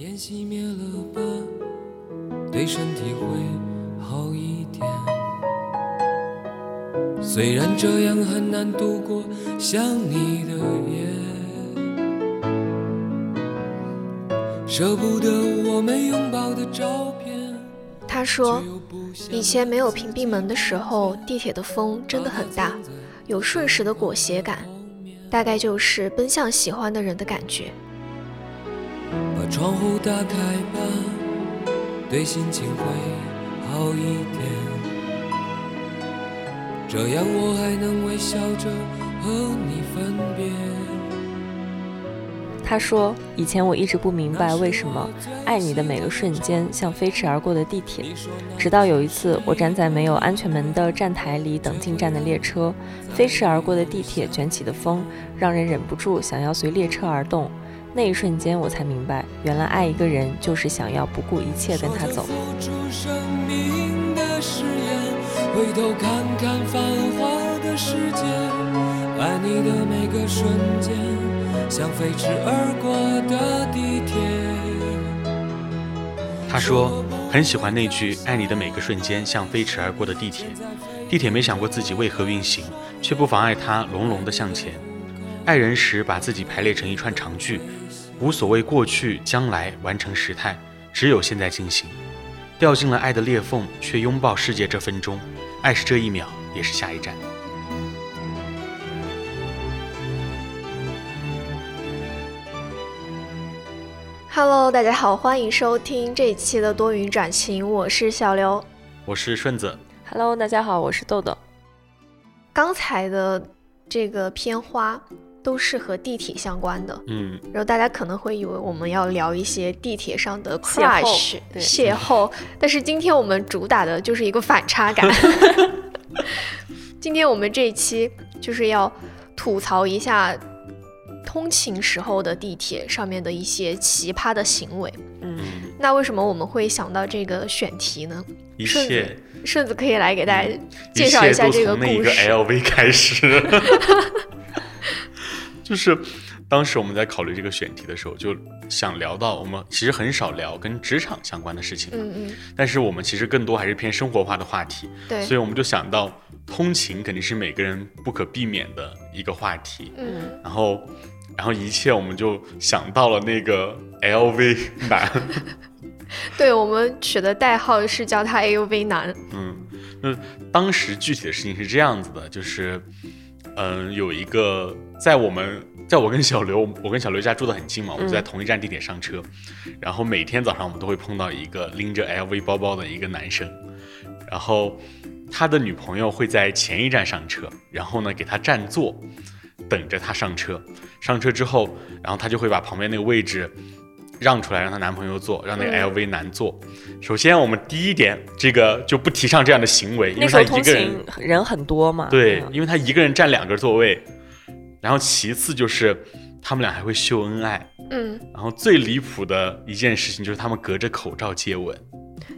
烟熄灭了吧，对身体会好一点。虽然这样很难度过想你的夜，舍不得我们拥抱的照片。他说，以前没有屏蔽门的时候，地铁的风真的很大，有瞬时的裹挟感，大概就是奔向喜欢的人的感觉。把窗户打开吧，对心情会好一点。这样我还能微笑着和你分别。他说：“以前我一直不明白为什么爱你的每个瞬间像飞驰而过的地铁，直到有一次我站在没有安全门的站台里等进站的列车，飞驰而过的地铁卷起的风让人忍不住想要随列车而动。那一瞬间我才明白，原来爱一个人就是想要不顾一切跟他走。”回头看看繁华的世界，爱你的每个瞬间。像飞驰而过的地铁。他说很喜欢那句“爱你的每个瞬间像飞驰而过的地铁”。地铁没想过自己为何运行，却不妨碍它隆隆的向前。爱人时把自己排列成一串长句，无所谓过去将来，完成时态，只有现在进行。掉进了爱的裂缝，却拥抱世界这分钟。爱是这一秒，也是下一站。Hello，大家好，欢迎收听这一期的多云转晴，我是小刘，我是顺子。Hello，大家好，我是豆豆。刚才的这个片花都是和地铁相关的，嗯，然后大家可能会以为我们要聊一些地铁上的 crush 邂逅，但是今天我们主打的就是一个反差感。今天我们这一期就是要吐槽一下。通勤时候的地铁上面的一些奇葩的行为，嗯，那为什么我们会想到这个选题呢？一切顺子可以来给大家介绍一下这个故事。从那个 LV 开始，就是当时我们在考虑这个选题的时候，就想聊到我们其实很少聊跟职场相关的事情，嗯嗯，但是我们其实更多还是偏生活化的话题，对，所以我们就想到通勤肯定是每个人不可避免的一个话题，嗯，然后。然后一切我们就想到了那个 LV 男，对我们取的代号是叫他 LV 男。嗯，那当时具体的事情是这样子的，就是，嗯，有一个在我们在我跟小刘，我跟小刘家住的很近嘛，我们就在同一站地铁上车，然后每天早上我们都会碰到一个拎着 LV 包包的一个男生，然后他的女朋友会在前一站上车，然后呢给他占座。等着他上车，上车之后，然后他就会把旁边那个位置让出来，让她男朋友坐，让那个 LV 男坐。首先，我们第一点，这个就不提倡这样的行为，因为他一个人人很多嘛。对，因为他一个人占两个座位。然后其次就是他们俩还会秀恩爱。嗯。然后最离谱的一件事情就是他们隔着口罩接吻。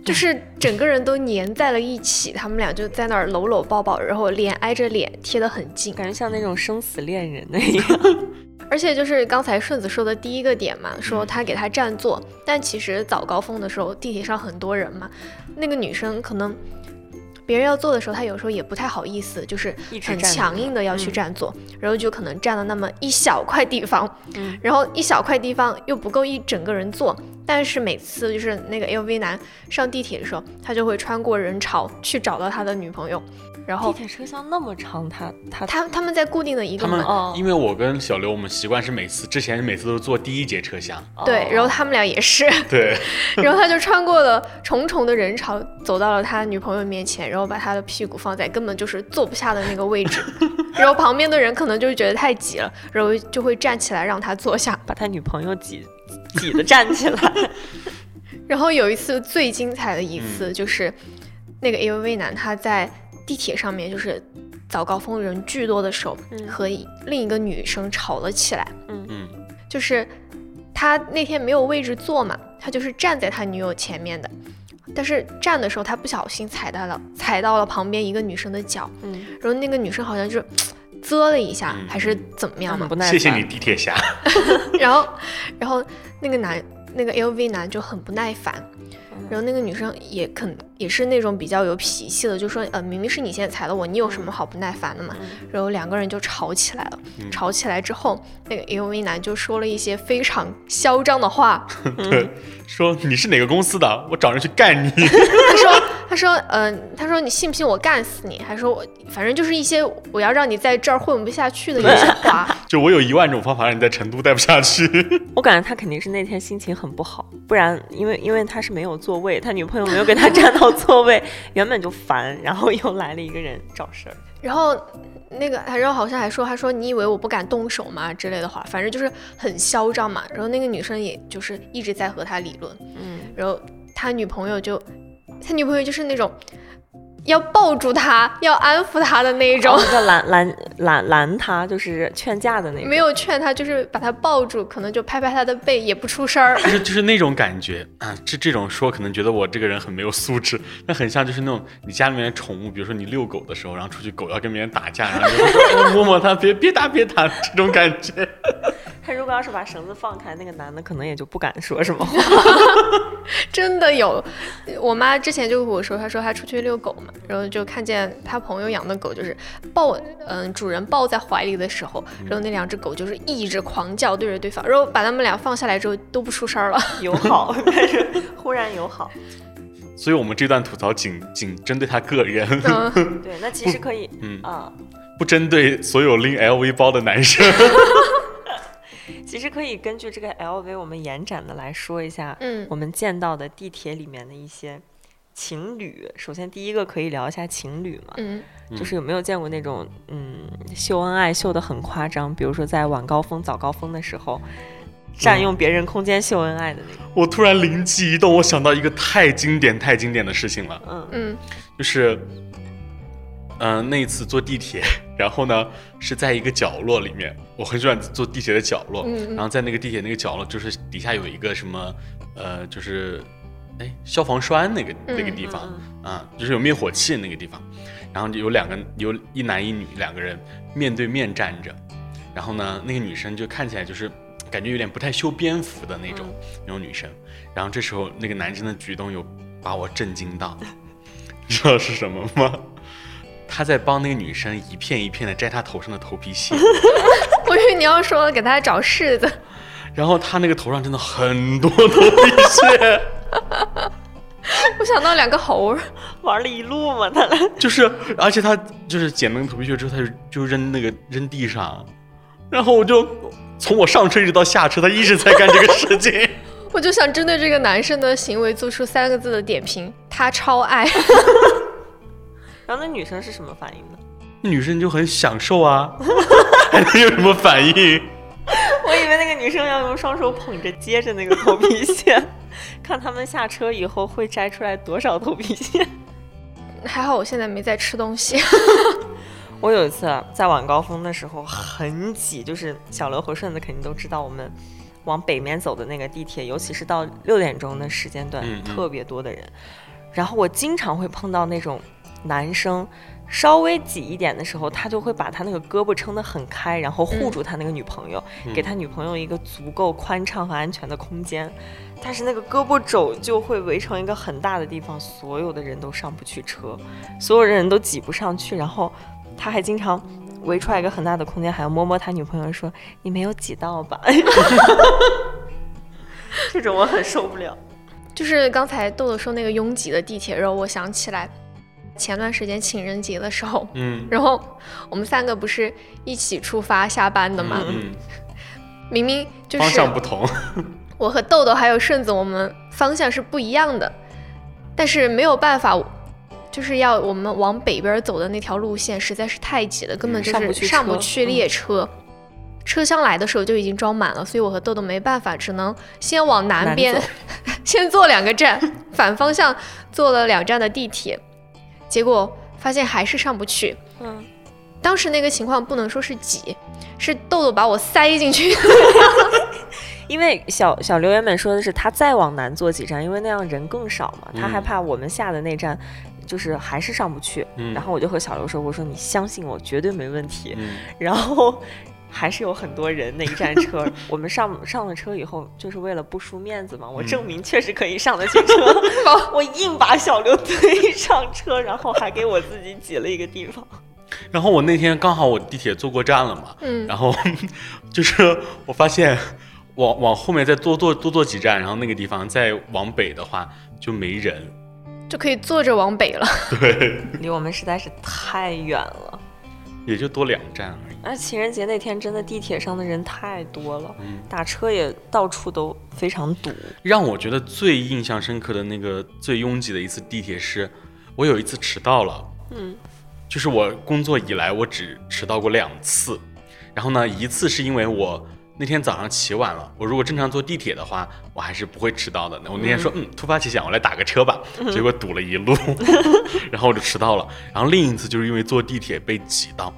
就是整个人都粘在了一起，他们俩就在那儿搂搂抱抱，然后脸挨着脸贴得很近，感觉像那种生死恋人那样。而且就是刚才顺子说的第一个点嘛，说他给他占座，但其实早高峰的时候地铁上很多人嘛，那个女生可能。别人要坐的时候，他有时候也不太好意思，就是很强硬的要去占座，然后就可能占了那么一小块地方，然后一小块地方又不够一整个人坐。但是每次就是那个 LV 男上地铁的时候，他就会穿过人潮去找到他的女朋友。然后地铁车厢那么长，他他他他们在固定的一个门，因为我跟小刘我们习惯是每次之前每次都是坐第一节车厢，对，然后他们俩也是，对，然后他就穿过了重重的人潮，走到了他女朋友面前，然后把他的屁股放在根本就是坐不下的那个位置，然后旁边的人可能就觉得太挤了，然后就会站起来让他坐下，把他女朋友挤挤的站起来。然后有一次最精彩的一次就是那个 LV 男他在。地铁上面就是早高峰人巨多的时候，和另一个女生吵了起来。嗯嗯，就是他那天没有位置坐嘛，他就是站在他女友前面的，但是站的时候他不小心踩到了踩到了旁边一个女生的脚。嗯，然后那个女生好像就是啧了一下，还是怎么样嘛？谢谢你地铁侠。然后，然后那个男那个 LV 男就很不耐烦，然后那个女生也肯也是那种比较有脾气的，就说呃明明是你先踩了我，你有什么好不耐烦的嘛？然后两个人就吵起来了。吵起来之后，那个 LV 男就说了一些非常嚣张的话，对，说你是哪个公司的，我找人去干你。他说他说嗯、他说你信不信我干死你？还说我反正就是一些我要让你在这儿混不下去的一些 话。就我有一万种方法让你在成都待不下去。我感觉他肯定是那天心情很不好，不然因为因为他是没有座位，他女朋友没有给他占到座位，原本就烦，然后又来了一个人找事儿。然后那个，然后好像还说，他说你以为我不敢动手吗之类的话，反正就是很嚣张嘛。然后那个女生也就是一直在和他理论，嗯，然后他女朋友就，他女朋友就是那种要抱住他，要安抚他的那一种，然后就拦拦拦拦他，就是劝架的那种。没有劝他，就是把他抱住，可能就拍拍他的背，也不出声儿。就是就是那种感觉啊，这这种说可能觉得我这个人很没有素质，那很像就是那种你家里面的宠物，比如说你遛狗的时候，然后出去狗要跟别人打架，然后你就 摸摸它，别别打别打，这种感觉。他如果要是把绳子放开，那个男的可能也就不敢说什么话。真的有，我妈之前就跟我说，她说她出去遛狗嘛，然后就看见她朋友养的狗，就是抱，嗯，主人抱在怀里的时候，然后那两只狗就是一直狂叫对着对方，然后把他们俩放下来之后都不出声了。友好，但是忽然友好。所以我们这段吐槽仅仅针对他个人，嗯，对，那其实可以，嗯啊，不针对所有拎 LV 包的男生。其实可以根据这个 LV 我们延展的来说一下，嗯。我们见到的地铁里面的一些情侣。首先第一个可以聊一下情侣嘛，嗯，就是有没有见过那种嗯秀恩爱秀得很夸张，比如说在晚高峰、早高峰的时候。占用别人空间秀恩爱的那种，我突然灵机一动，我想到一个太经典、太经典的事情了，嗯。嗯。就是，嗯、那一次坐地铁，然后呢是在一个角落里面，我很喜欢坐地铁的角落，嗯嗯然后在那个地铁那个角落，就是底下有一个什么，呃，就是，哎，消防栓那个那个嗯地方，嗯啊，就是有灭火器的那个地方，然后有两个有一男一女两个人面对面站着，然后呢，那个女生就看起来就是感觉有点不太修边幅的那种、那种女生，然后这时候那个男生的举动有把我震惊到，你知道是什么吗？他在帮那个女生一片一片的摘她头上的头皮屑，我以为你要说给他找柿子，然后他那个头上真的很多头皮屑，我想到两个猴儿，玩了一路嘛，他俩。就是而且他就是捡那个头皮屑之后，他就就扔那个扔地上，然后我就从我上车一直到下车，他一直在干这个事情。我就想针对这个男生的行为做出三个字的点评：他超爱。然后那女生是什么反应呢？女生就很享受啊，还能有什么反应？我以为那个女生要用双手捧着接着那个头皮屑，看他们下车以后会摘出来多少头皮屑。还好我现在没在吃东西。我有一次啊在晚高峰的时候很挤，就是小刘和顺子肯定都知道，我们往北面走的那个地铁，尤其是到六点钟的时间段，嗯嗯特别多的人。然后我经常会碰到那种男生。稍微挤一点的时候，他就会把他那个胳膊撑得很开，然后护住他那个女朋友，嗯给他女朋友一个足够宽敞和安全的空间。但是那个胳膊肘就会围成一个很大的地方，所有的人都上不去车，所有人都挤不上去。然后他还经常围出来一个很大的空间，还要摸摸他女朋友说：“你没有挤到吧？” 这种我很受不了。就是刚才豆豆说那个拥挤的地铁，让我想起来前段时间情人节的时候，嗯。然后我们三个不是一起出发下班的吗？嗯，明明就是方是向不同，我和豆豆还有顺子，我们方向是不一样的，但是没有办法，就是要我们往北边走的那条路线实在是太挤了，根本就上不去是上不去列车。车厢来的时候就已经装满了，所以我和豆豆没办法，只能先往南南边走。先坐两个站，反方向坐了两站的地铁，结果发现还是上不去。嗯，当时那个情况不能说是挤，是豆豆把我塞进去。因为小小刘原本说的是他再往南坐几站，因为那样人更少嘛，他嗯害怕我们下的那站就是还是上不去。嗯然后我就和小刘说：“我说你相信我，绝对没问题。嗯然后还是有很多人那一站车。我们上上了车以后，就是为了不输面子嘛，我证明确实可以上得去车，我硬把小刘推上车，然后还给我自己挤了一个地方。然后我那天刚好我地铁坐过站了嘛，嗯然后 就是我发现往往后面再多坐多坐几站，然后那个地方再往北的话就没人，就可以坐着往北了。对，离我们实在是太远了。也就多两站而已。而情人节那天真的地铁上的人太多了，嗯打车也到处都非常堵。让我觉得最印象深刻的那个最拥挤的一次地铁是，我有一次迟到了，嗯，就是我工作以来我只迟到过两次，然后呢，一次是因为我那天早上起晚了，我如果正常坐地铁的话，我还是不会迟到的。我那天说，嗯，突发奇想，我来打个车吧，结果堵了一路，然后我就迟到了。然后另一次就是因为坐地铁被挤到，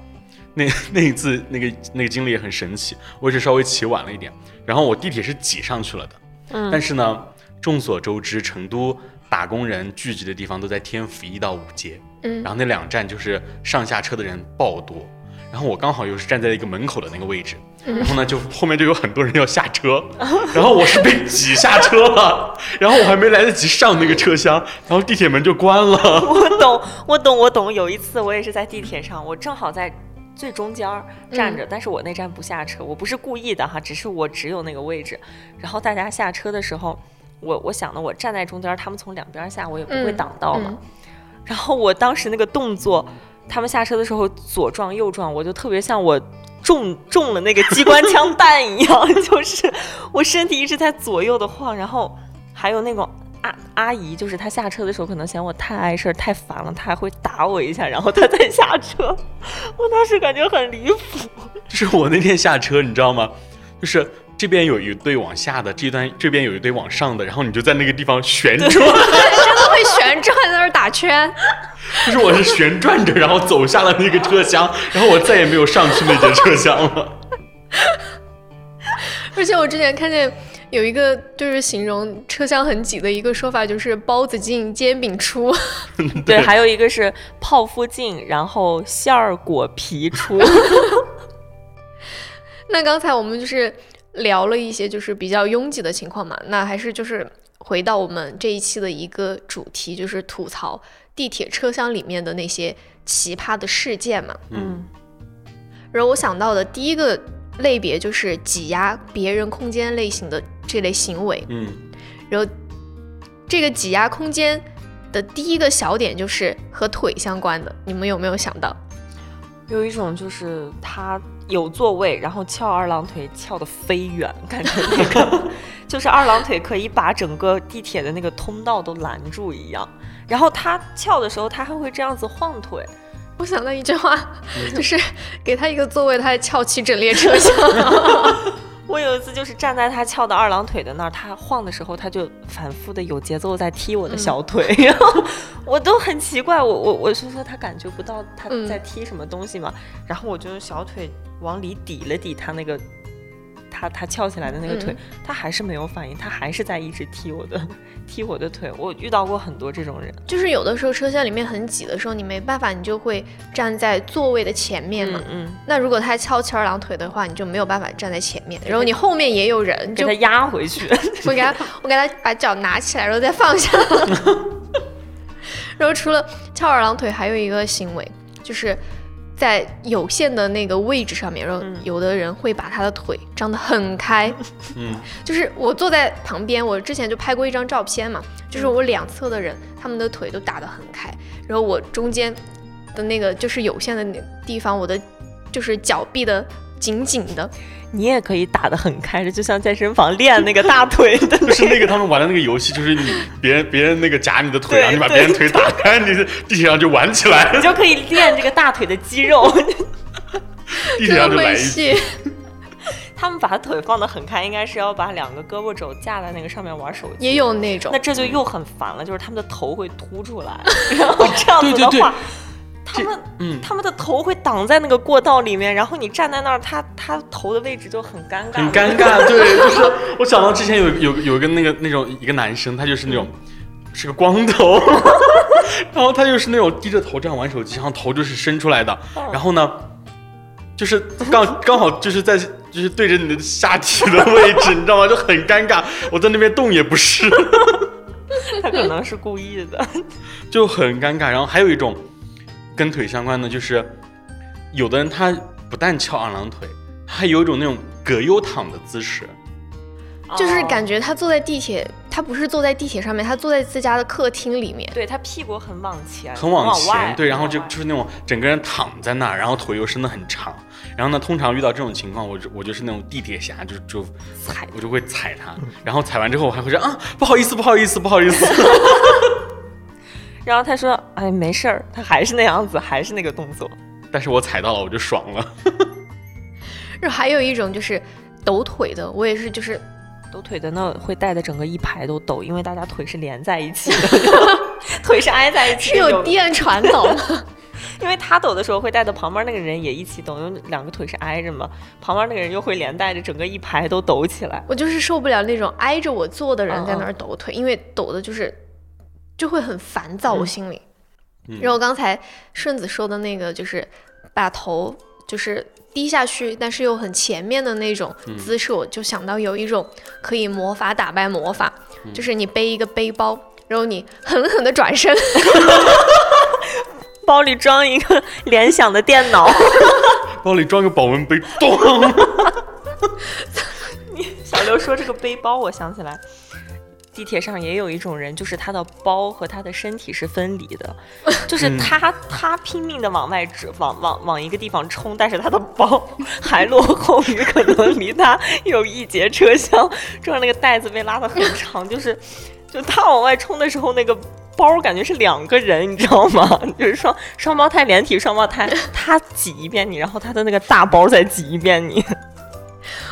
那那一次那个那个经历也很神奇，我只稍微起晚了一点，然后我地铁是挤上去了的，嗯。但是呢，众所周知，成都打工人聚集的地方都在天府一到五街，嗯。然后那两站就是上下车的人爆多，然后我刚好又是站在一个门口的那个位置，然后呢就后面就有很多人要下车，然后我是被挤下车了，然后我还没来得及上那个车厢，然后地铁门就关了。我懂，我懂，我懂。有一次我也是在地铁上，我正好在最中间儿站着，但是我那站不下车，我不是故意的哈，只是我只有那个位置。然后大家下车的时候，我我想的我站在中间儿，他们从两边儿下，我也不会嗯挡到嘛。嗯然后我当时那个动作，他们下车的时候左撞右撞，我就特别像我中中了那个机关枪弹一样，就是我身体一直在左右的晃，然后还有那种。阿阿姨就是她下车的时候，可能嫌我太碍事儿、太烦了，她还会打我一下，然后她再下车。我当时感觉很离谱。就是我那天下车，你知道吗？就是这边有一堆往下的，这段这边有一堆往上的，然后你就在那个地方旋转，旋转在那儿打圈。就是我是旋转着，然后走下了那个车厢，然后我再也没有上去那节车厢了。而且我之前看见有一个就是形容车厢很挤的一个说法，就是包子进煎饼出。对，还有一个是泡芙进，然后馅儿果皮出。那刚才我们就是聊了一些就是比较拥挤的情况嘛，那还是就是回到我们这一期的一个主题，就是吐槽地铁车厢里面的那些奇葩的事件嘛。嗯然后我想到的第一个类别就是挤压别人空间类型的这类行为，嗯，然后这个挤压空间的第一个小点就是和腿相关的，你们有没有想到？有一种就是他有座位，然后翘二郎腿翘得飞远，感觉那个 就是二郎腿可以把整个地铁的那个通道都拦住一样。然后他翘的时候，他还会这样子晃腿。我想到一句话，就是给他一个座位，他还翘起整列车厢。我有一次就是站在他翘的二郎腿的那儿，他晃的时候，他就反复的有节奏在踢我的小腿，然后我都很奇怪，我我我是说他感觉不到他嗯在踢什么东西嘛，然后我就用小腿往里抵了抵他那个。他他翘起来的那个腿，他还是没有反应，他还是在一直踢我的踢我的腿。我遇到过很多这种人，就是有的时候车厢里面很挤的时候，你没办法，你就会站在座位的前面嘛。嗯嗯，那如果他翘起二郎腿的话，你就没有办法站在前面，然后你后面也有人，就给他压回去。我给他，我给他把脚拿起来，然后再放下。然后除了翘二郎腿，还有一个行为，就是在有限的那个位置上面，然后嗯有的人会把他的腿张得很开。嗯，就是我坐在旁边，我之前就拍过一张照片嘛，就是我两侧的人，他们的腿都打得很开，然后我中间的那个就是有限的那地方，我的就是脚闭的紧紧的。你也可以打得很开的，就像健身房练那个大腿的那 就是那个他们玩的那个游戏，就是你别人别人那个夹你的腿，对然后你把别人腿打开，你地铁上就玩起来你，就可以练这个大腿的肌肉。地铁上就来一局。戏，他们把腿放得很开，应该是要把两个胳膊肘架在那个上面玩手机。也有那种那这就又很烦了，就是他们的头会凸出来，然后这样子对对对的话，他们嗯，他们的头会挡在那个过道里面，然后你站在那儿，他他头的位置就很尴尬，很尴。尬。对，就是我想到之前有有有一个那个那种一个男生，他就是那种是个光头，然后他就是那种低着头这样玩手机，然后头就是伸出来的，然后呢。就是刚刚好就是在就是对着你的下体的位置，你知道吗？就很尴尬，我在那边动也不是，他可能是故意的。就很尴尬。然后还有一种跟腿相关的，就是有的人他不但翘二郎腿，还有一种那种葛优躺的姿势。就是感觉他坐在地铁，他不是坐在地铁上面，他坐在自家的客厅里面。对他屁股很往前，很往前，对，然后就就是那种整个人躺在那儿，然后腿又伸得很长。然后呢，通常遇到这种情况，我就我就是那种地铁侠，就就踩，我就会踩他。然后踩完之后，我还会说啊，不好意思，不好意思，不好意思。然后他说，哎，没事儿，他还是那样子，还是那个动作。但是我踩到了，我就爽了。就还有一种就是抖腿的，我也是就是。抖腿的那会带的整个一排都抖，因为大家腿是连在一起的，腿是挨在一起，是有电传导吗？因为他抖的时候会带的旁边那个人也一起抖，因为两个腿是挨着嘛，旁边那个人又会连带着整个一排都抖起来。我就是受不了那种挨着我坐的人在那儿抖腿，因为抖的就是就会很烦躁，我心里。然后刚才顺子说的那个就是把头就是。低下去，但是又很前面的那种姿势，我就想到有一种可以魔法打败魔法，就是你背一个背包，然后你狠狠的转身，包里装一个联想的电脑，包里装个保温杯，咚。你小刘说这个背包，我想起来。地铁上也有一种人，就是他的包和他的身体是分离的，就是他他拼命的往外指，往往往一个地方冲，但是他的包还落后于可能离他有一节车厢，这样那个袋子被拉得很长，就是就他往外冲的时候，那个包感觉是两个人，你知道吗？就是双双胞胎连体双胞胎，他挤一遍你，然后他的那个大包再挤一遍你。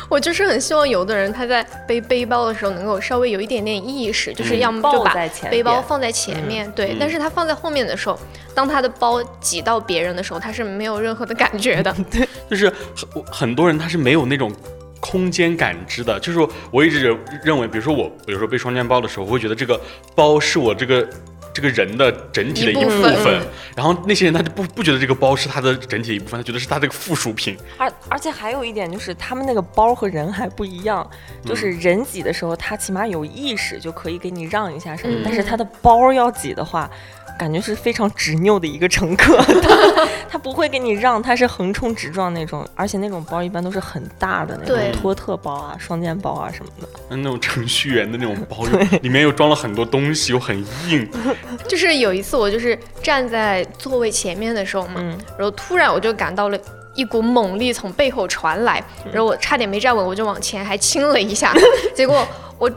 我就是很希望有的人他在背背包的时候能够稍微有一点点意识，就是要么就把背包放在前面，对。但是他放在后面的时候，当他的包挤到别人的时候，他是没有任何的感觉的。对，就是很很多人他是没有那种空间感知的。就是我一直认为，比如说我有时候背双肩包的时候，我会觉得这个包是我这个。这个人的整体的一部分，然后那些人他就不不觉得这个包是他的整体的一部分，他觉得是他这个附属品。而而且还有一点就是，他们那个包和人还不一样，就是人挤的时候，他起码有意识就可以给你让一下什么，但是他的包要挤的话。感觉是非常执拗的一个乘客，他 他不会给你让，他是横冲直撞那种，而且那种包一般都是很大的那种托特包啊、双肩包啊什么的。那种程序员的那种包，里面又装了很多东西，又很硬。就是有一次我就是站在座位前面的时候嘛，然后突然我就感到了一股猛力从背后传来，然后我差点没站稳，我就往前还亲了一下，结果我。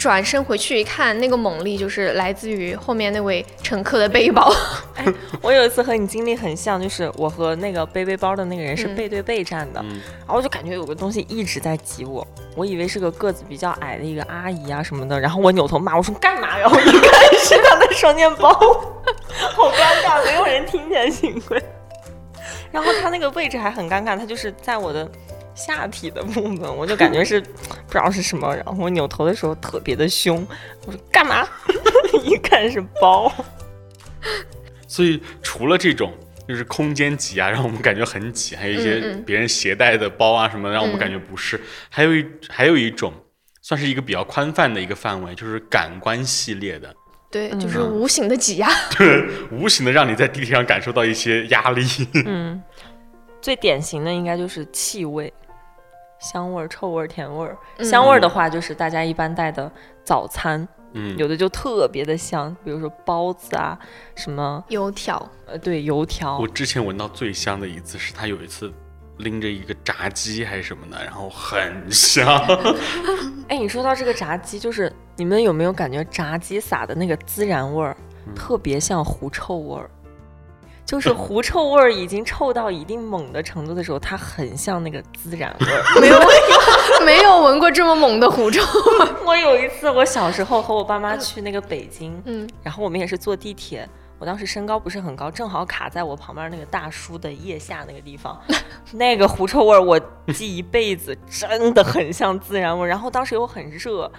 转身回去一看，那个猛力就是来自于后面那位乘客的背包。哎，我有一次和你经历很像，就是我和那个背背包的那个人是背对背站的，然后我就感觉有个东西一直在挤我，我以为是个个子比较矮的一个阿姨啊什么的，然后我扭头骂我说干嘛？然后一看是他的双肩包，好尴尬，没有人听见幸亏。然后他那个位置还很尴尬，他就是在我的。下体的部分，我就感觉是不知道是什么，然后我扭头的时候特别的凶，我说干嘛？一看是包。所以除了这种就是空间挤啊，让我们感觉很挤，还有一些别人携带的包啊什么，让我们感觉不适。还有一还有一种算是一个比较宽泛的一个范围，就是感官系列的。对，就是无形的挤压。对，无形的让你在地铁上感受到一些压力。嗯，最典型的应该就是气味。香味儿、臭味儿、甜味儿。香味儿的话，就是大家一般带的早餐，嗯，有的就特别的香，比如说包子啊，什么油条，呃，对，油条。我之前闻到最香的一次是他有一次拎着一个炸鸡还是什么的，然后很香。哎，你说到这个炸鸡，就是你们有没有感觉炸鸡撒的那个孜然味儿，特别像狐臭味儿？就是狐臭味儿已经臭到一定猛的程度的时候，它很像那个孜然味儿。没有 没有闻过这么猛的狐臭。我有一次，我小时候和我爸妈去那个北京，嗯，然后我们也是坐地铁，我当时身高不是很高，正好卡在我旁边那个大叔的腋下那个地方，那个狐臭味儿我记一辈子，真的很像孜然味儿。然后当时又很热，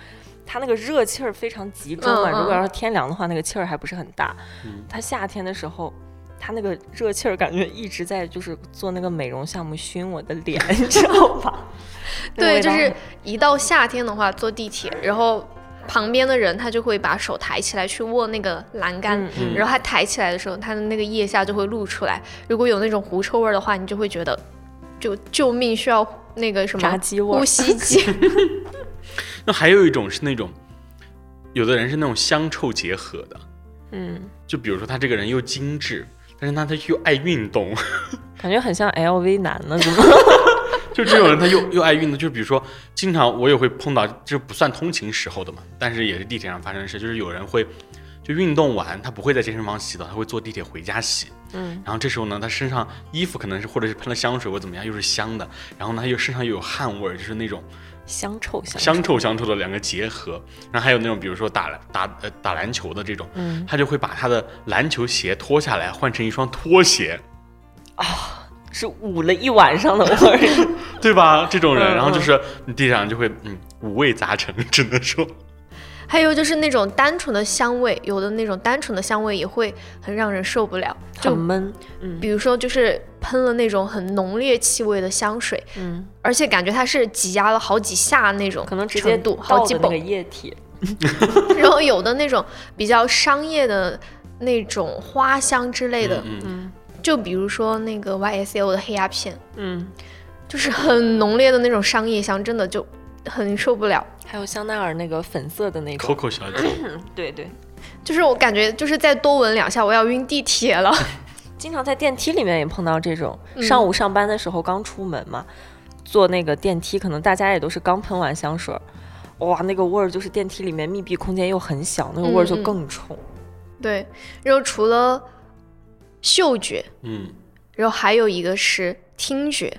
它那个热气儿非常集中啊。如果要是天凉的话，那个气儿还不是很大。它夏天的时候。他那个热气儿感觉一直在就是做那个美容项目熏我的脸，你知道吧？对，就是一到夏天的话，坐地铁，然后旁边的人他就会把手抬起来去握那个栏杆，嗯然后他抬起来的时候，他的那个腋下就会露出来。如果有那种狐臭味儿的话，你就会觉得就救命，需要那个什么炸鸡味呼吸机。那还有一种是那种，有的人是那种香臭结合的，嗯，就比如说他这个人又精致，但是他他又爱运动，感觉很像 LV 男呢，怎么？就这种人他又又爱运动，就比如说经常我也会碰到，这不算通勤时候的嘛，但是也是地铁上发生的事，就是有人会就运动完他不会在健身房洗澡，他会坐地铁回家洗，嗯，然后这时候呢，他身上衣服可能是或者是喷了香水或怎么样，又是香的，然后呢他又身上又有汗味儿，就是那种。香臭香香臭香臭的两个结合，然后还有那种比如说打打呃打篮球的这种，嗯他就会把他的篮球鞋脱下来换成一双拖鞋，啊是捂了一晚上的味儿。对吧？这种人，嗯然后就是你地上就会嗯五味杂陈，只能说还有就是那种单纯的香味，有的那种单纯的香味也会很让人受不了。就很闷，嗯比如说，就是喷了那种很浓烈气味的香水，嗯，而且感觉它是挤压了好几下那种，可能直接程度好几泵的。液体，然后有的那种比较商业的那种花香之类的，嗯嗯嗯就比如说那个 YSL 的黑鸦片，嗯，就是很浓烈的那种商业香，真的就很受不了。还有香奈儿那个粉色的那个，，Coco 小姐，嗯，对对，就是我感觉就是再多闻两下，我要晕地铁了。经常在电梯里面也碰到这种，嗯。上午上班的时候刚出门嘛，坐那个电梯，可能大家也都是刚喷完香水儿，哇，那个味儿就是电梯里面密闭空间又很小，那个味儿就更冲。对，然后除了嗅觉，嗯，然后还有一个是听觉，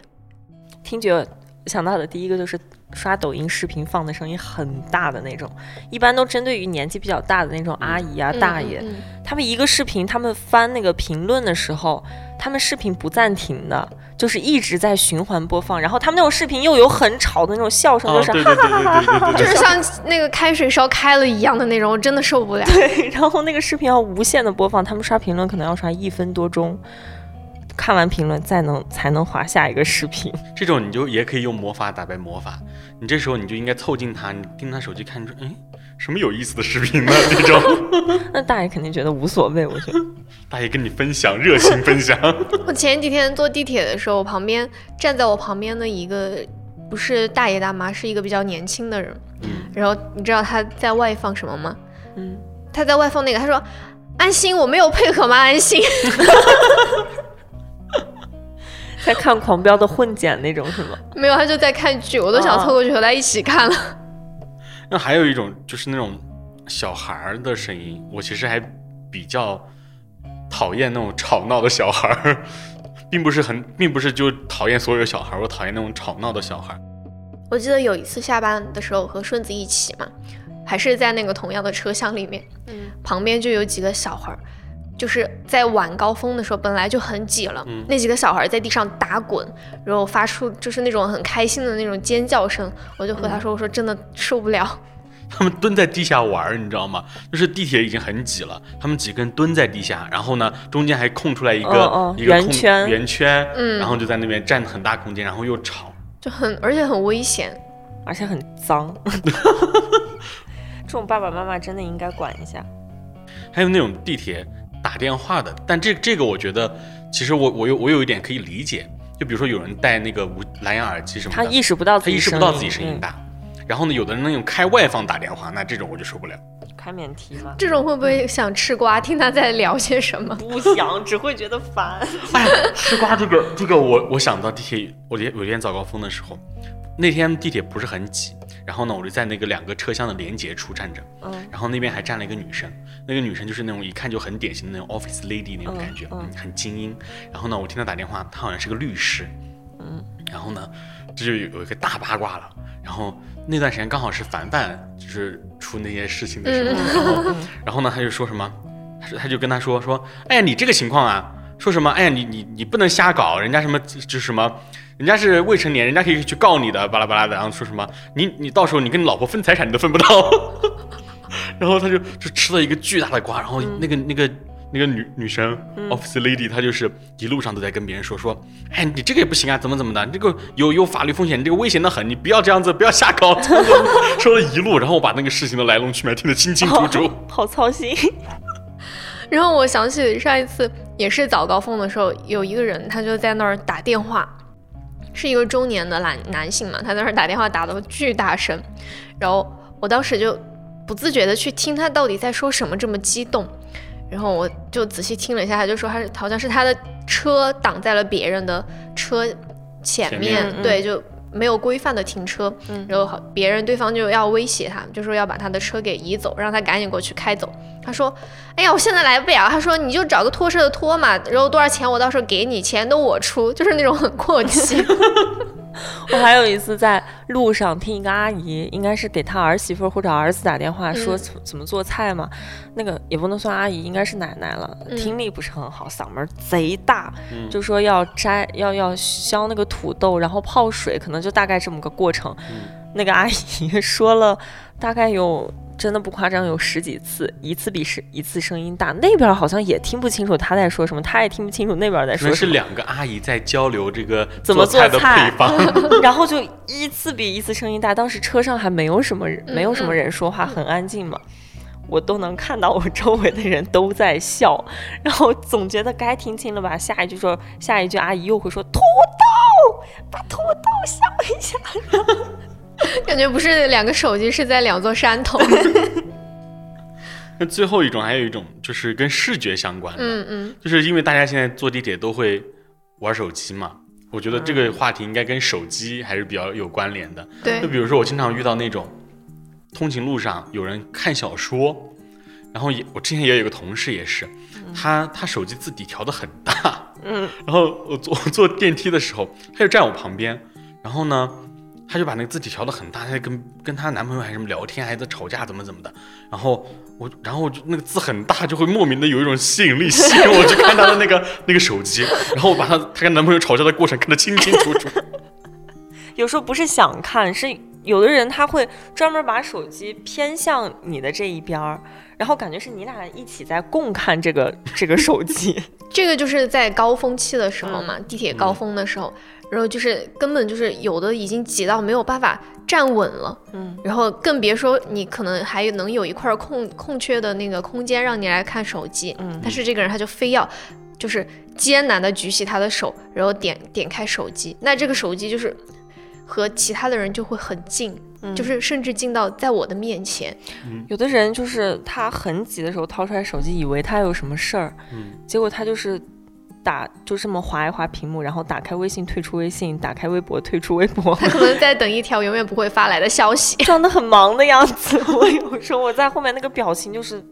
听觉想到的第一个就是刷抖音视频放的声音很大的那种一般都针对于年纪比较大的那种阿姨啊大爷他们一个视频他们翻那个评论的时候他们视频不暂停的就是一直在循环播放然后他们那种视频又有很吵的那种笑声就是哈哈哈哈哈哈就是像那个开水烧开了一样的那种我真的受不了。对然后那个视频要无限的播放他们刷评论可能要刷一分多钟看完评论再能才能划下一个视频。这种你就也可以用魔法打败魔法，你这时候你就应该凑近他，你盯他手机看，你说，哎，什么有意思的视频呢？这种，那大爷肯定觉得无所谓，我觉得。大爷跟你分享，热情分享，我前几天坐地铁的时候，我旁边站在我旁边的一个不是大爷大妈，是一个比较年轻的人。嗯，然后你知道他在外放什么吗？嗯，他在外放那个，他说：“安心，我没有配合吗？安心。在看《狂飙》的混剪那种是吗？”没有，他就在看剧，我都想啊凑过去和他一起看了。那还有一种就是那种小孩儿的声音，我其实还比较讨厌那种吵闹的小孩儿，并不是很，并不是就讨厌所有小孩儿，我讨厌那种吵闹的小孩儿。我记得有一次下班的时候和顺子一起嘛，还是在那个同样的车厢里面，嗯旁边就有几个小孩儿，就是在晚高峰的时候本来就很挤了，嗯那几个小孩在地上打滚，然后发出就是那种很开心的那种尖叫声，我就和他说，我说真的受不了，他们蹲在地下玩，你知道吗？就是地铁已经很挤了，他们几个人蹲在地下，然后呢，中间还空出来一个、一个圆圈圆圈，嗯然后就在那边占很大空间，然后又吵。就很而且很危险。而且很脏。这种爸爸妈妈真的应该管一下。还有那种地铁打电话的，但这这个我觉得，其实我我有我有一点可以理解，就比如说有人戴那个无蓝牙耳机什么的，他意识不到自他己意识不到自己声音嗯大。然后呢，有的人那种开外放打电话，那这种我就受不了。开免提吗？这种会不会想吃瓜，听他在聊些什么？不想，只会觉得烦。哎，吃瓜这个这个我我想到地铁，我有有一天早高峰的时候，那天地铁不是很挤，然后呢，我就在那个两个车厢的连接处站着，嗯然后那边还站了一个女生，那个女生就是那种一看就很典型的那种 office lady 那种感觉，嗯很精英。然后呢，我听她打电话，她好像是个律师，嗯，然后呢，这就有有一个大八卦了。然后那段时间刚好是凡凡就是出那些事情的时候，嗯然后然后呢，他就说什么，他说他就跟他说说，哎呀，你这个情况啊，说什么，哎呀，你你你不能瞎搞，人家什么就是什么。人家是未成年，人家可以去告你的，巴拉巴拉的，然后说什么你你到时候你跟你老婆分财产你都分不到，然后他就就吃了一个巨大的瓜，然后那个、那个那个女女生、嗯 office lady，她就是一路上都在跟别人说说，哎，你这个也不行啊，怎么怎么的，你这个有有法律风险，你这个危险的很，你不要这样子，不要瞎搞，说了一路，然后我把那个事情的来龙去脉听得清清楚楚。好操心。然后我想起上一次也是早高峰的时候，有一个人他就在那儿打电话，是一个中年的男男性嘛，他在那儿打电话打的巨大声，然后我当时就不自觉的去听他到底在说什么，这么激动，然后我就仔细听了一下，他就说他是好像是他的车挡在了别人的车前前面，对，就没有规范的停车，嗯然后别人对方就要威胁他，就说要把他的车给移走，让他赶紧过去开走。他说：“哎呀，我现在来不了。”他说：“你就找个拖车的拖嘛，然后多少钱我到时候给你，钱都我出。”就是那种很过气。我还有一次在路上听一个阿姨，应该是给她儿媳妇或者儿子打电话，说嗯怎怎么做菜嘛。那个也不能算阿姨，应该是奶奶了，嗯听力不是很好，嗓门贼大，嗯就说要摘要要削那个土豆，然后泡水，可能就大概这么个过程。那个阿姨 说了大概有。真的不夸张，有十几次，一次比是一次声音大。那边好像也听不清楚他在说什么，他也听不清楚那边在说什么。是两个阿姨在交流这个怎么做菜的方。然后就一次比一次声音大。当时车上还没有什么人，嗯没有什么人说话，很安静嘛。我都能看到我周围的人都在笑，然后总觉得该听清了吧。下一句说，下一句阿姨又会说土豆，把土豆削一下。感觉不是两个手机，是在两座山头。那最后一种还有一种就是跟视觉相关的，嗯嗯，就是因为大家现在坐地铁都会玩手机嘛，我觉得这个话题应该跟手机还是比较有关联的。对就，比如说我经常遇到那种通勤路上有人看小说，然后也我之前也有一个同事也是，他他手机字体调的很大，嗯，然后我坐 我坐电梯的时候，他就站我旁边，然后呢。他就把那个字体调的很大，她在跟跟她男朋友还什么聊天，还在吵架，怎么怎么的。然后我，然后我就那个字很大，就会莫名的有一种吸引力，吸引我去看她的那个 那个手机。然后我把她她跟男朋友吵架的过程看得清清楚楚。有时候不是想看，是有的人他会专门把手机偏向你的这一边儿，然后感觉是你俩一起在共看这个这个手机。这个就是在高峰期的时候嘛，嗯地铁高峰的时候，然后就是根本就是有的已经挤到没有办法站稳了，嗯，然后更别说你可能还能有一块空空缺的那个空间让你来看手机，嗯但是这个人他就非要就是艰难的举起他的手，然后点点开手机，那这个手机就是和其他的人就会很近，嗯就是甚至近到在我的面前，有的人就是他很挤的时候掏出来手机，以为他有什么事儿，嗯，结果他就是打就这么划一划屏幕，然后打开微信退出微信，打开微博退出微博，他可能在等一条永远不会发来的消息。装的很忙的样子。我有时候我在后面那个表情就是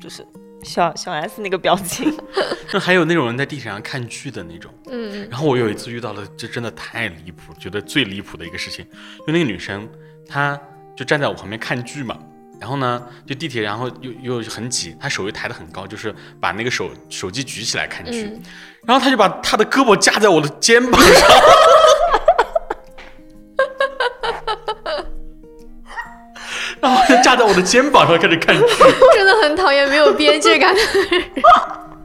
就是小小 S 那个表情，那还有那种人在地铁上看剧的那种。嗯然后我有一次遇到了，这真的太离谱，觉得最离谱的一个事情，就那个女生，她就站在我旁边看剧嘛。然后呢，就地铁，然后又又很挤，他手又抬得很高，就是把那个手手机举起来看剧。嗯，然后他就把他的胳膊架在我的肩膀上，然后就架在我的肩膀上开始看剧。真的很讨厌没有边界感的人。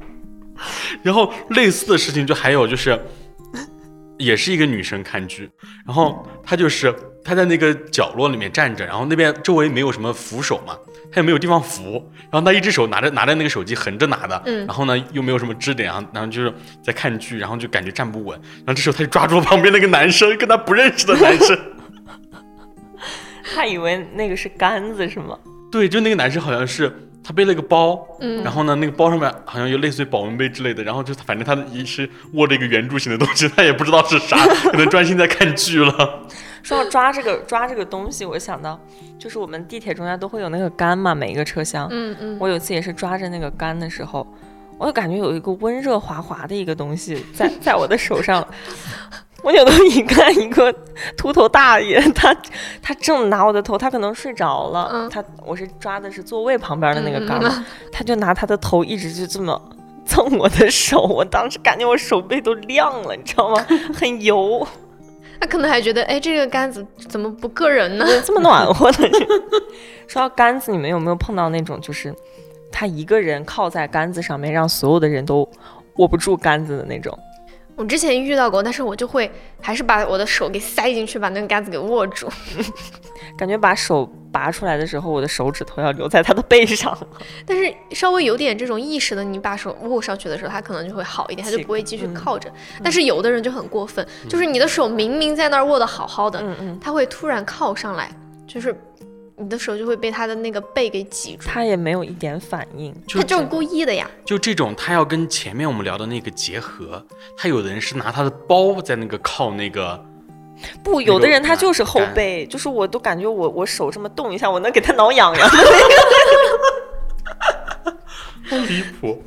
然后类似的事情就还有就是，也是一个女生看剧，然后她就是她在那个角落里面站着，然后那边周围没有什么扶手嘛，他也没有地方扶，然后他一只手拿着拿着那个手机横着拿的，嗯然后呢又没有什么支点，然后然后就是在看剧，然后就感觉站不稳，然后这时候他就抓住了旁边那个男生，跟他不认识的男生，他以为那个是杆子是吗？对，就那个男生好像是他背了个包，嗯然后呢，那个包上面好像有类似于保温杯之类的，然后就反正他一是握着一个圆柱形的东西，他也不知道是啥，可能专心在看剧了。说到抓这个抓这个东西，我想到就是我们地铁中间都会有那个杆嘛，每一个车厢。嗯嗯，我有一次也是抓着那个杆的时候，我就感觉有一个温热滑滑的一个东西在 在我的手上。我扭头一看，一个秃头大爷，他他正拿我的头，他可能睡着了。嗯他我是抓的是座位旁边的那个嗯杆嘛，他就拿他的头一直就这么蹭我的手，我当时感觉我手背都亮了，你知道吗？很油。他可能还觉得，哎，这个杆子怎么不硌人呢？这么暖和的。说到杆子，你们有没有碰到那种就是他一个人靠在杆子上面，让所有的人都握不住杆子的那种。我之前遇到过，但是我就会还是把我的手给塞进去，把那个杆子给握住。感觉把手拔出来的时候，我的手指头要留在他的背上。但是稍微有点这种意识的，你把手握上去的时候，他可能就会好一点，他就不会继续靠着。但是有的人就很过分，就是你的手明明在那儿握得好好的，嗯嗯，他会突然靠上来，就是你的手就会被他的那个背给挤住。他也没有一点反应，他就是故意的呀。就这种，他要跟前面我们聊的那个结合。他有的人是拿他的包在那个靠那个，不，有的人他就是后背，就是我都感觉我我手这么动一下，我能给他挠痒痒。好离谱。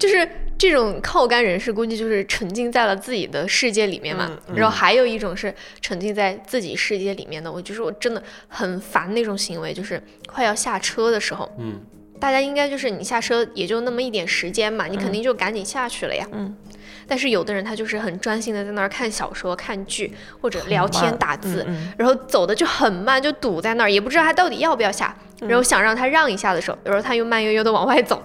就是这种靠杆人士，估计就是沉浸在了自己的世界里面嘛。嗯然后还有一种是沉浸在自己世界里面的，我就是我真的很烦那种行为，就是快要下车的时候，嗯，大家应该就是你下车也就那么一点时间嘛，你肯定就赶紧下去了呀。嗯。但是有的人他就是很专心的在那儿看小说、看剧或者聊天打字，嗯嗯然后走的就很慢，就堵在那儿，也不知道他到底要不要下。嗯然后想让他让一下的时候，有时候他又慢悠悠的往外走。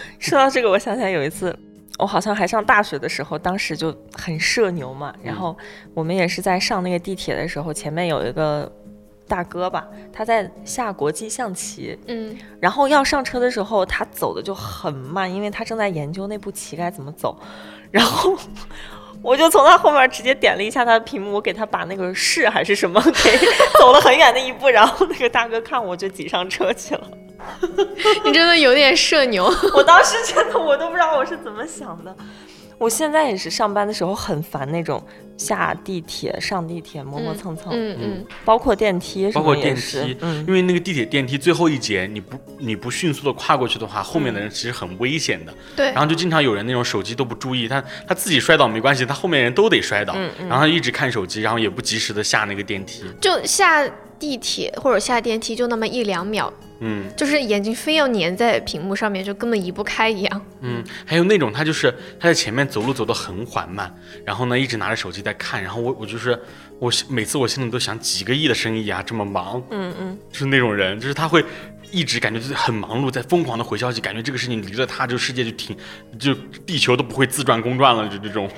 说到这个，我想起来有一次，我好像还上大学的时候，当时就很社牛嘛。然后我们也是在上那个地铁的时候，前面有一个大哥吧，他在下国际象棋，嗯，然后要上车的时候，他走的就很慢，因为他正在研究那步棋该怎么走。然后我就从他后面直接点了一下他的屏幕，我给他把那个是还是什么 给走了很远的一步，然后那个大哥看我就挤上车去了。你真的有点社牛。我当时真的我都不知道我是怎么想的。我现在也是上班的时候很烦那种下地铁、上地铁磨磨蹭蹭，嗯嗯，包括电梯包括电梯，嗯因为那个地铁电梯最后一节，你不你不迅速的跨过去的话，后面的人其实很危险的。对然。后就经常有人那种手机都不注意，他他自己摔倒没关系，他后面人都得摔倒，嗯然后他一直看手机，然后也不及时的下那个电梯。就下地铁或者下电梯就那么一两秒，嗯就是眼睛非要粘在屏幕上面，就根本移不开一样。嗯，还有那种他就是他在前面走路走得很缓慢，然后呢一直拿着手机在看，然后我我就是我每次我心里都想几个亿的生意啊这么忙，嗯嗯，就是那种人，就是他会一直感觉自己很忙碌，在疯狂的回消息，感觉这个事情离了他，这个世界就停，就地球都不会自转公转了，就这种。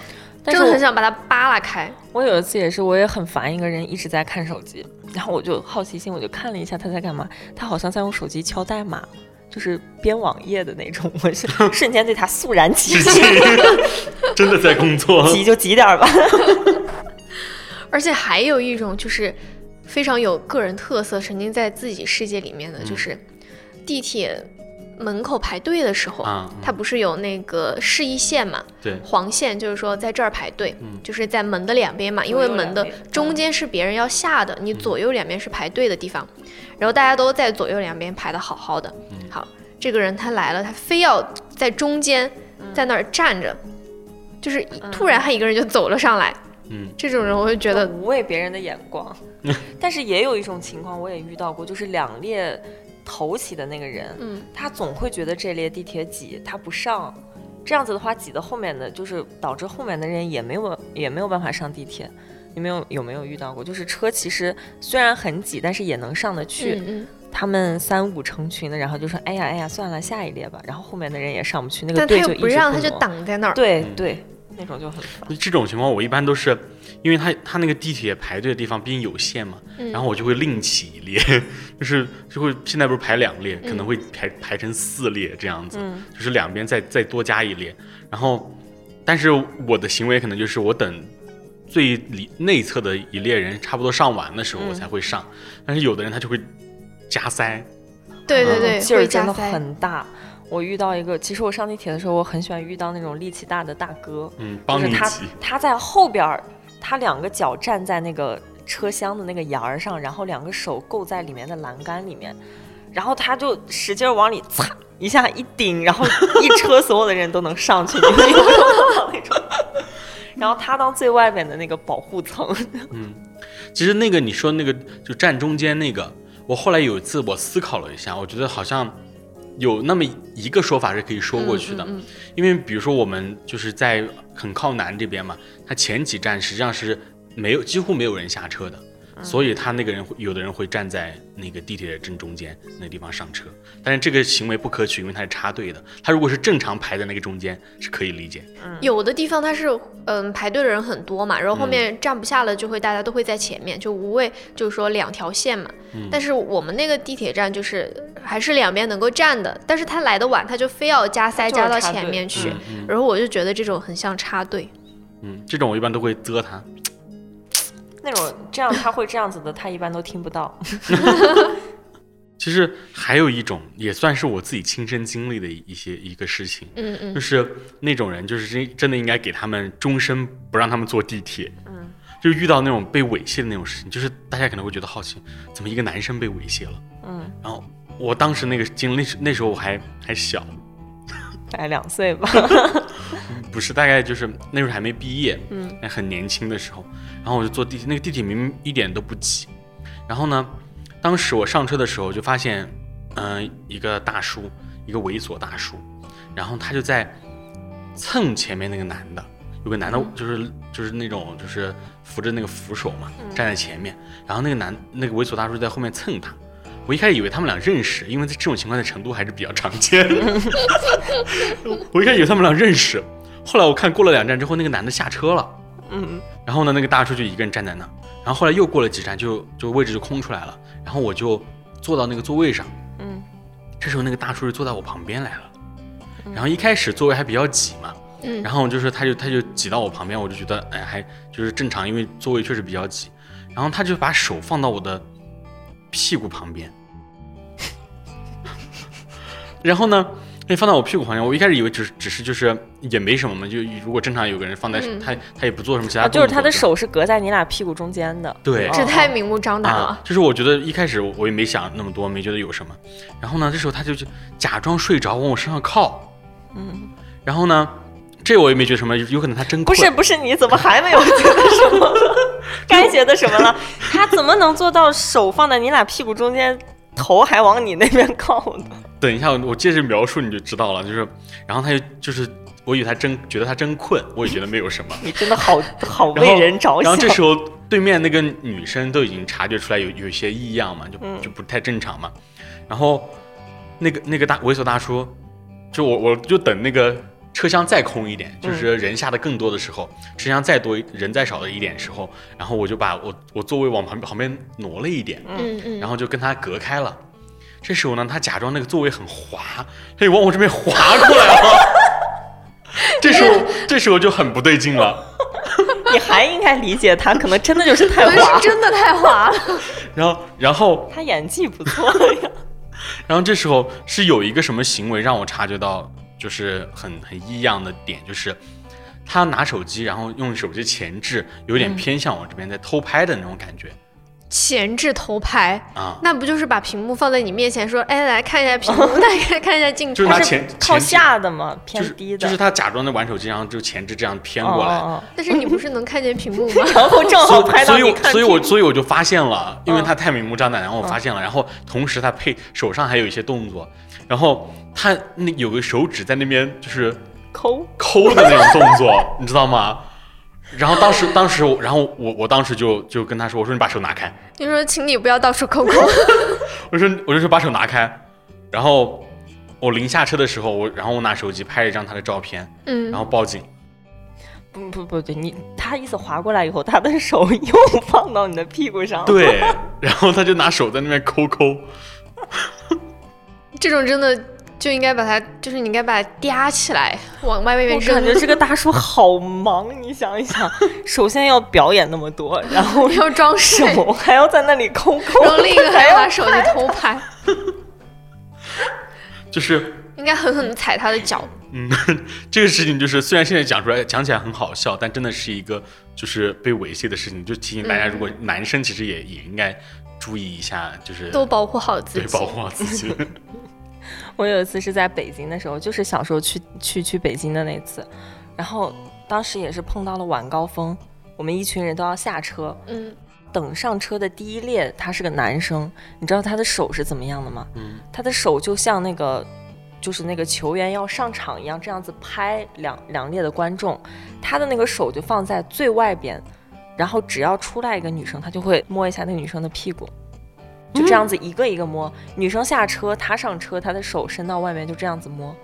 但是我真的很想把它扒拉开。我有一次也是，我也很烦一个人一直在看手机，然后我就好奇心，我就看了一下他在干嘛，他好像在用手机敲代码，就是编网页的那种，我是 瞬间对他肃然起敬，真的在工作。急就急点儿吧。而且还有一种就是非常有个人特色，沉浸在自己世界里面的，就是地铁门口排队的时候，啊它不是有那个示意线嘛？对。黄线就是说在这儿排队，嗯。就是在门的两边嘛，因为门的中间是别人要下的，你左右两边是排队的地方，然后大家都在左右两边排的好好的。好，这个人他来了，他非要在中间在那儿站着，就是突然他一个人就走了上来，嗯。这种人我就觉得无畏别人的眼光。但是也有一种情况，我也遇到过，就是两列头起的那个人，嗯，他总会觉得这列地铁挤，他不上。这样子的话，挤到后面的就是导致后面的人也没有也没有办法上地铁。你们有有没有遇到过？就是车其实虽然很挤，但是也能上得去。嗯嗯，他们三五成群的，然后就说：“哎呀哎呀，算了，下一列吧。”然后后面的人也上不去，那个他又队就一直不让，他就挪挡在那儿。嗯对对，那种就很烦。这种情况我一般都是，因为他他那个地铁排队的地方毕竟有限嘛，嗯然后我就会另起一列，就是就会现在不是排两列，可能会排排成四列这样子，嗯就是两边再再多加一列，然后，但是我的行为可能就是我等最里内侧的一列人差不多上完的时候我嗯才会上，但是有的人他就会加塞，嗯对对对，劲儿真的。很大。我遇到一个，其实我上地铁的时候，我很喜欢遇到那种力气大的大哥，嗯，就是他帮你挤，他在后边儿，他两个脚站在那个车厢的那个沿儿上，然后两个手够在里面的栏杆里面，然后他就使劲往里擦一下一顶，然后一车所有的人都能上去，那种？然后他当最外面的那个保护层，嗯，其实那个你说那个就站中间那个，我后来有一次我思考了一下，我觉得好像有那么一个说法是可以说过去的，嗯嗯因为比如说我们就是在很靠南这边嘛，它前几站实际上是没有几乎没有人下车的，所以他那个人会有的人会站在那个地铁的正中间那个地方上车，但是这个行为不可取，因为他是插队的。他如果是正常排在那个中间是可以理解。有的地方他是嗯排队的人很多嘛，然后后嗯面站不下了，就会大家都会在前面，就无谓就是说两条线嘛。嗯但是我们那个地铁站就是还是两边能够站的，但是他来的晚，他就非要加塞加到前面去，嗯然后我就觉得这种很像插队。嗯，这种我一般都会啧他。那种这样他会这样子的，他一般都听不到。其实还有一种也算是我自己亲身经历的一些一个事情，嗯嗯就，是那种人，就是真真的应该给他们终身不让他们坐地铁。嗯，就遇到那种被猥亵的那种事情，就是大家可能会觉得好奇，怎么一个男生被猥亵了？嗯，然后我当时那个经历，那时候我还还小，大概两岁吧。不是大概就是那时候还没毕业，嗯，还很年轻的时候，然后我就坐地铁，那个地铁明明一点都不挤，然后呢，当时我上车的时候就发现，嗯、一个大叔，一个猥琐大叔，然后他就在蹭前面那个男的，有个男的就是就是那种就是扶着那个扶手嘛，站在前面，然后那个男那个猥琐大叔在后面蹭他。我一开始以为他们俩认识，因为在这种情况在成都还是比较常见的。我一开始以为他们俩认识，后来我看过了两站之后，那个男的下车了，嗯，然后呢，那个大叔就一个人站在那，然后后来又过了几站，就就位置就空出来了，然后我就坐到那个座位上，嗯，这时候那个大叔就坐在我旁边来了，然后一开始座位还比较挤嘛，嗯。然后就是他就他就挤到我旁边，我就觉得哎还就是正常，因为座位确实比较挤，然后他就把手放到我的屁股旁边，然后呢，那放到我屁股旁边，我一开始以为只是只是就是也没什么嘛，就如果正常有个人放在、嗯他他也不做什么其他啊，动作，就是他的手是隔在你俩屁股中间的。对哦这太明目张胆了啊。，就是我觉得一开始我也没想那么多，没觉得有什么。然后呢，这时候他就就假装睡着，往我身上靠。嗯，然后呢，这我也没觉得什么，有可能他真困。不是不是，你怎么还没有觉得什么？该觉得什么了？他怎么能做到手放在你俩屁股中间，头还往你那边靠的？等一下，我我接着描述你就知道了。就是，然后他就就是，我以为他真觉得他真困，我也觉得没有什么。你真的好好为人着想然后。这时候对面那个女生都已经察觉出来有有一些异样嘛，就嗯就不太正常嘛。然后那个那个大猥琐大叔，就我我就等那个车厢再空一点，嗯就是人下的更多的时候，车厢再多人再少的一点时候，然后我就把我我座位往旁旁边挪了一点，嗯嗯，然后就跟他隔开了。这时候呢，他假装那个座位很滑，他就往我这边滑过来了。这时候，这时候就很不对劲了。你还应该理解他，可能真的就是太滑是。真的太滑了。然后，然后，他演技不错呀。然后这时候是有一个什么行为让我察觉到，就是很很异样的点，就是他拿手机，然后用手机前置，有点偏向我这边在偷拍的那种感觉前置头拍，啊。那不就是把屏幕放在你面前，说，哎，来看一下屏幕，来看看一下镜头就是。拿他前靠下的嘛，偏低的。就是他假装在玩手机，然后就前置这样偏过来，但是你不是能看见屏幕吗？然后正好拍到所以我你看所以我所以我就发现了，因为嗯他太明目张胆，然后我发现了，然后同时他配手上还有一些动作，然后他那有个手指在那边就是抠。抠的那种动作，你知道吗？然后当时当时我，然后我我当时就就跟他说，我说你把手拿开，你说，请你不要到处抠抠。我说我就说把手拿开，然后我临下车的时候，我然后我拿手机拍了一张他的照片，嗯然，后报警。不不不对，你他意思划过来以后，他的手又放到你的屁股上。，对，然后他就拿手在那边抠抠，这种真的就应该把它，就是你应该把它嗲起来，往外面我。感觉这个大叔好忙，你想一想，首先要表演那么多，然后要装睡，手还要在那里抠抠，然后另一个还要把手机偷拍，就是应该狠狠的踩他的脚。嗯，这个事情就是虽然现在讲出来讲起来很好笑，但真的是一个就是被猥亵的事情，就提醒大家，嗯如果男生其实也也应该注意一下，就是都保护好自己。对保护好自己。我有一次是在北京的时候，就是小时候去去去北京的那次，然后当时也是碰到了晚高峰，我们一群人都要下车，嗯，等上车的第一列他是个男生，你知道他的手是怎么样的吗？嗯，他的手就像那个就是那个球员要上场一样，这样子拍两两列的观众，他的那个手就放在最外边。然后只要出来一个女生，他就会摸一下那个女生的屁股，就这样子一个一个摸。女生下车，他上车，他的手伸到外面，就这样子摸。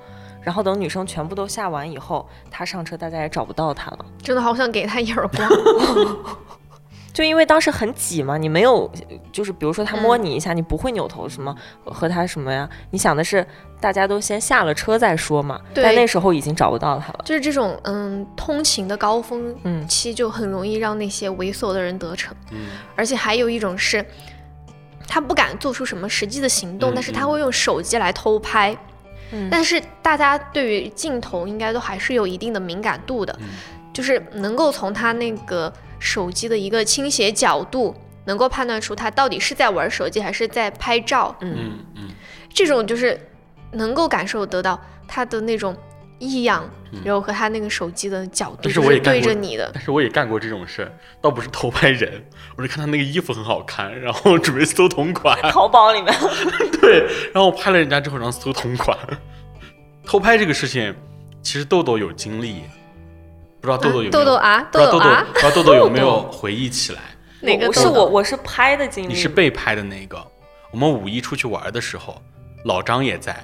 然后等女生全部都下完以后，他上车，大家也找不到他了。真的好想给他一耳光。就因为当时很挤嘛，你没有，就是比如说他摸你一下，你不会扭头什么和他什么呀？你想的是大家都先下了车再说嘛。但那时候已经找不到他了。就是这种嗯，通勤的高峰嗯期就很容易让那些猥琐的人得逞。嗯而且还有一种是，他不敢做出什么实际的行动，嗯但是他会用手机来偷拍。嗯但是大家对于镜头应该都还是有一定的敏感度的，嗯就是能够从他那个手机的一个倾斜角度，能够判断出他到底是在玩手机还是在拍照。嗯嗯嗯这种就是能够感受得到他的那种异样，然后和他那个手机的角度但是我也对着你的。但是我也干过这种事儿，倒不是偷拍人，我是看他那个衣服很好看，然后准备搜同款，淘宝里面，对，然后我拍了人家之后，然后搜同款。偷拍这个事情，其实豆豆有经历，不知道豆豆有没有？豆豆啊，豆豆，豆啊不，知道豆豆有没有回忆起来？哪个我是我我是拍的经历，你是被拍的那个。我们五一出去玩的时候，老张也在，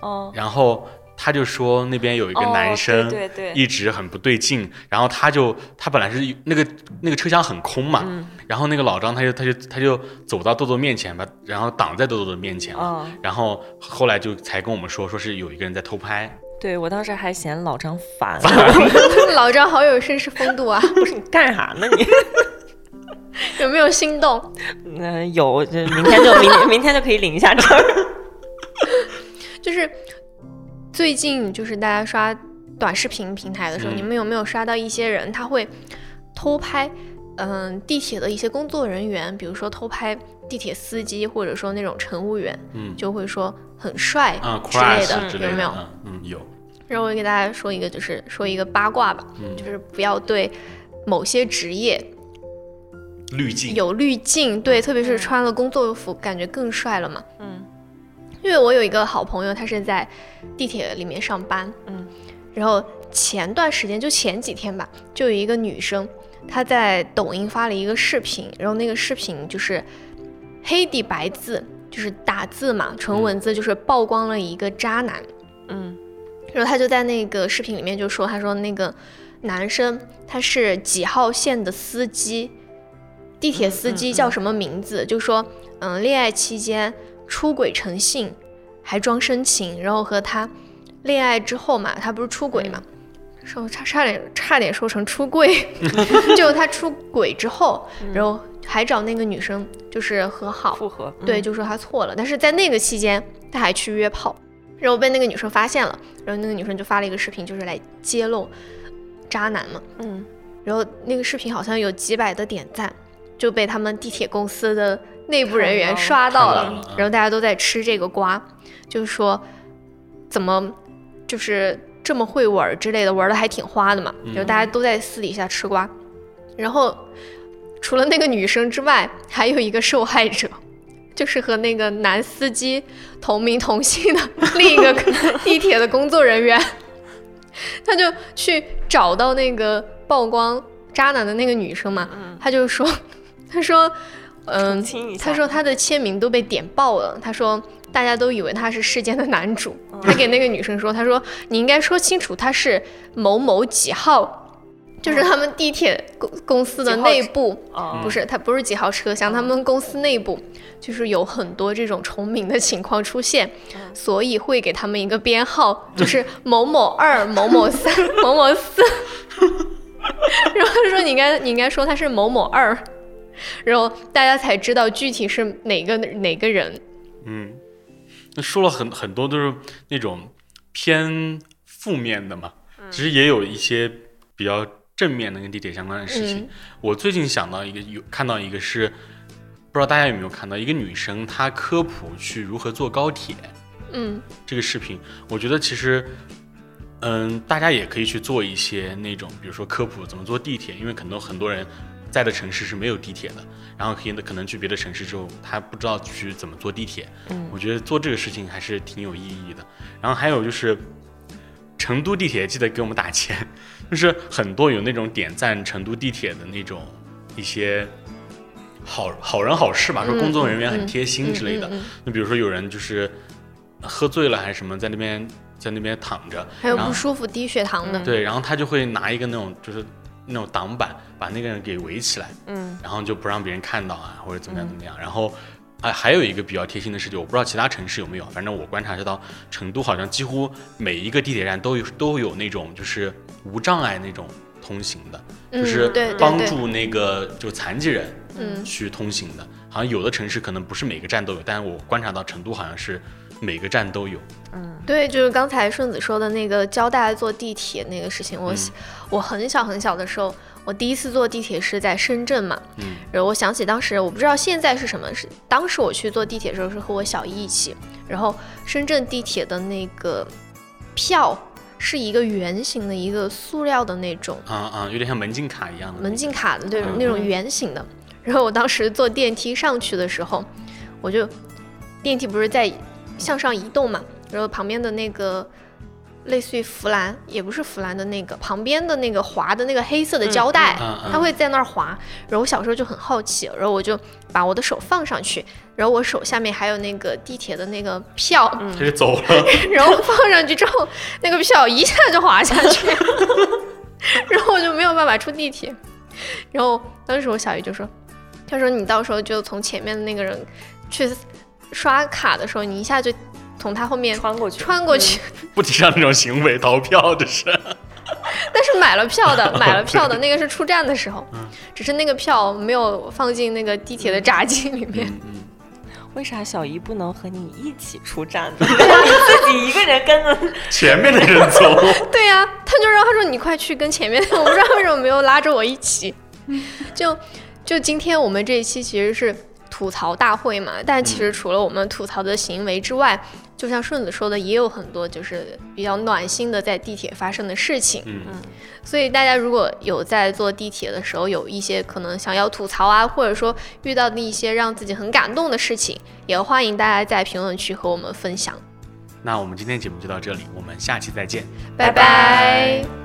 哦然后他就说那边有一个男生，一直很不对劲，然后他就他本来是那个那个车厢很空嘛，嗯。然后那个老张他就他就他就走到豆豆面前吧，然后挡在豆豆的面前了，哦，然后后来就才跟我们说，说是有一个人在偷拍，对我当时还嫌老张 烦，老张好有绅士风度啊，不是你干啥呢你？有没有心动？嗯、有，就明天就明天明天就可以领一下证。就是最近就是大家刷短视频平台的时候，嗯。你们有没有刷到一些人他会偷拍，嗯、地铁的一些工作人员，比如说偷拍地铁司机，或者说那种乘务员，嗯。就会说很帅啊之类的，之类的，有？没有？嗯嗯有，然后我给大家说一个，就是说一个八卦吧，嗯。就是不要对某些职业滤镜，有滤镜，对，特别是穿了工作服，感觉更帅了嘛。嗯因为我有一个好朋友，他是在地铁里面上班，嗯，然后前段时间就前几天吧，就有一个女生，她在抖音发了一个视频，然后那个视频就是黑底白字，就是打字嘛，纯文字，就是曝光了一个渣男，嗯。然后她就在那个视频里面就说，她说那个男生他是几号线的司机，地铁司机叫什么名字？就说嗯，恋爱期间出轨成性，还装深情，然后和他恋爱之后嘛，他不是出轨嘛，说差差点差点说成出柜，就他出轨之后，然后还找那个女生就是和好，复合，对，就说他错了，但是在那个期间他还去约炮，然后被那个女生发现了，然后那个女生就发了一个视频，就是来揭露渣男嘛，嗯。然后那个视频好像有几百的点赞，就被他们地铁公司的内部人员刷到了，到了。嗯然后大家都在吃这个瓜，就是说怎么就是这么会玩之类的，玩的还挺花的嘛，然后大家都在私底下吃瓜，然后除了那个女生之外，还有一个受害者。就是和那个男司机同名同姓的另一个 地铁的工作人员，他就去找到那个曝光渣男的那个女生嘛，他就说，他说，嗯、他说他的签名都被点爆了，他说大家都以为他是世间的男主，他给那个女生说，他说你应该说清楚他是某某几号。就是他们地铁公公司的内部，哦不是，他不是几号车厢，他们公司内部。就是有很多这种重名的情况出现，所以会给他们一个编号，就是某某二、某某三、某某四。然后他说你应该你应该说他是某某二，然后大家才知道具体是哪个哪个人。嗯，那说了很很多都是那种偏负面的嘛，其实也有一些比较正面的跟地铁相关的事情。嗯我最近想到一个，有看到一个是，不知道大家有没有看到一个女生她科普去如何坐高铁嗯这个视频，我觉得其实。嗯，大家也可以去做一些那种，比如说科普怎么坐地铁，因为可能很多人在的城市是没有地铁的，然后可以可能去别的城市之后，他不知道去怎么坐地铁。嗯我觉得做这个事情还是挺有意义的。然后还有就是，成都地铁记得给我们打钱，就是很多有那种点赞成都地铁的那种一些好好人好事吧，说工作人员很嗯贴心之类的。嗯嗯嗯那比如说有人就是喝醉了还是什么，在那边在那边躺着，还有不舒服、低血糖的，对，然后他就会拿一个那种就是那种挡板把那个人给围起来，嗯然后就不让别人看到啊，或者怎么样怎么样。然后，哎，还有一个比较贴心的事情，我不知道其他城市有没有，反正我观察得到，成都好像几乎每一个地铁站都有都有那种就是无障碍那种通行的，嗯就是帮助那个就残疾人嗯去通行的。好像有的城市可能不是每个站都有，但是我观察到成都好像是每个站都有。嗯对，就是刚才顺子说的那个教大家坐地铁那个事情，我、嗯我很小很小的时候，我第一次坐地铁是在深圳嘛，嗯然后我想起当时我不知道现在是什么，是当时我去坐地铁的时候是和我小姨一起，然后深圳地铁的那个票是一个圆形的一个塑料的那种啊啊，有点像门禁卡一样的门禁卡的，对，嗯那种圆形的。然后我当时坐电梯上去的时候，我就电梯不是在向上移动嘛，然后旁边的那个类似于扶栏，也不是扶栏的那个旁边的那个滑的那个黑色的胶带，嗯嗯它会在那儿滑。然后我小时候就很好奇，然后我就把我的手放上去，然后我手下面还有那个地铁的那个票，他就走了。然后放上去之后，那个票一下就滑下去，然后我就没有办法出地铁。然后当时我小姨就说：“她说你到时候就从前面的那个人去刷卡的时候，你一下就从他后面穿过去，穿过去。不提倡这种行为，逃票这是。但是买了票的，买了票的那个是出站的时候，嗯只是那个票没有放进那个地铁的闸机里面。嗯嗯，为啥小姨不能和你一起出站呢？你自己一个人跟着，前面的人走。对呀、他就让他说你快去跟前面的，我不知道为什么没有拉着我一起。就就今天我们这一期其实是吐槽大会嘛，但其实除了我们吐槽的行为之外，就像顺子说的，也有很多就是比较暖心的在地铁发生的事情。嗯嗯所以大家如果有在坐地铁的时候有一些可能想要吐槽啊，或者说遇到的一些让自己很感动的事情，也欢迎大家在评论区和我们分享。那我们今天节目就到这里，我们下期再见。拜拜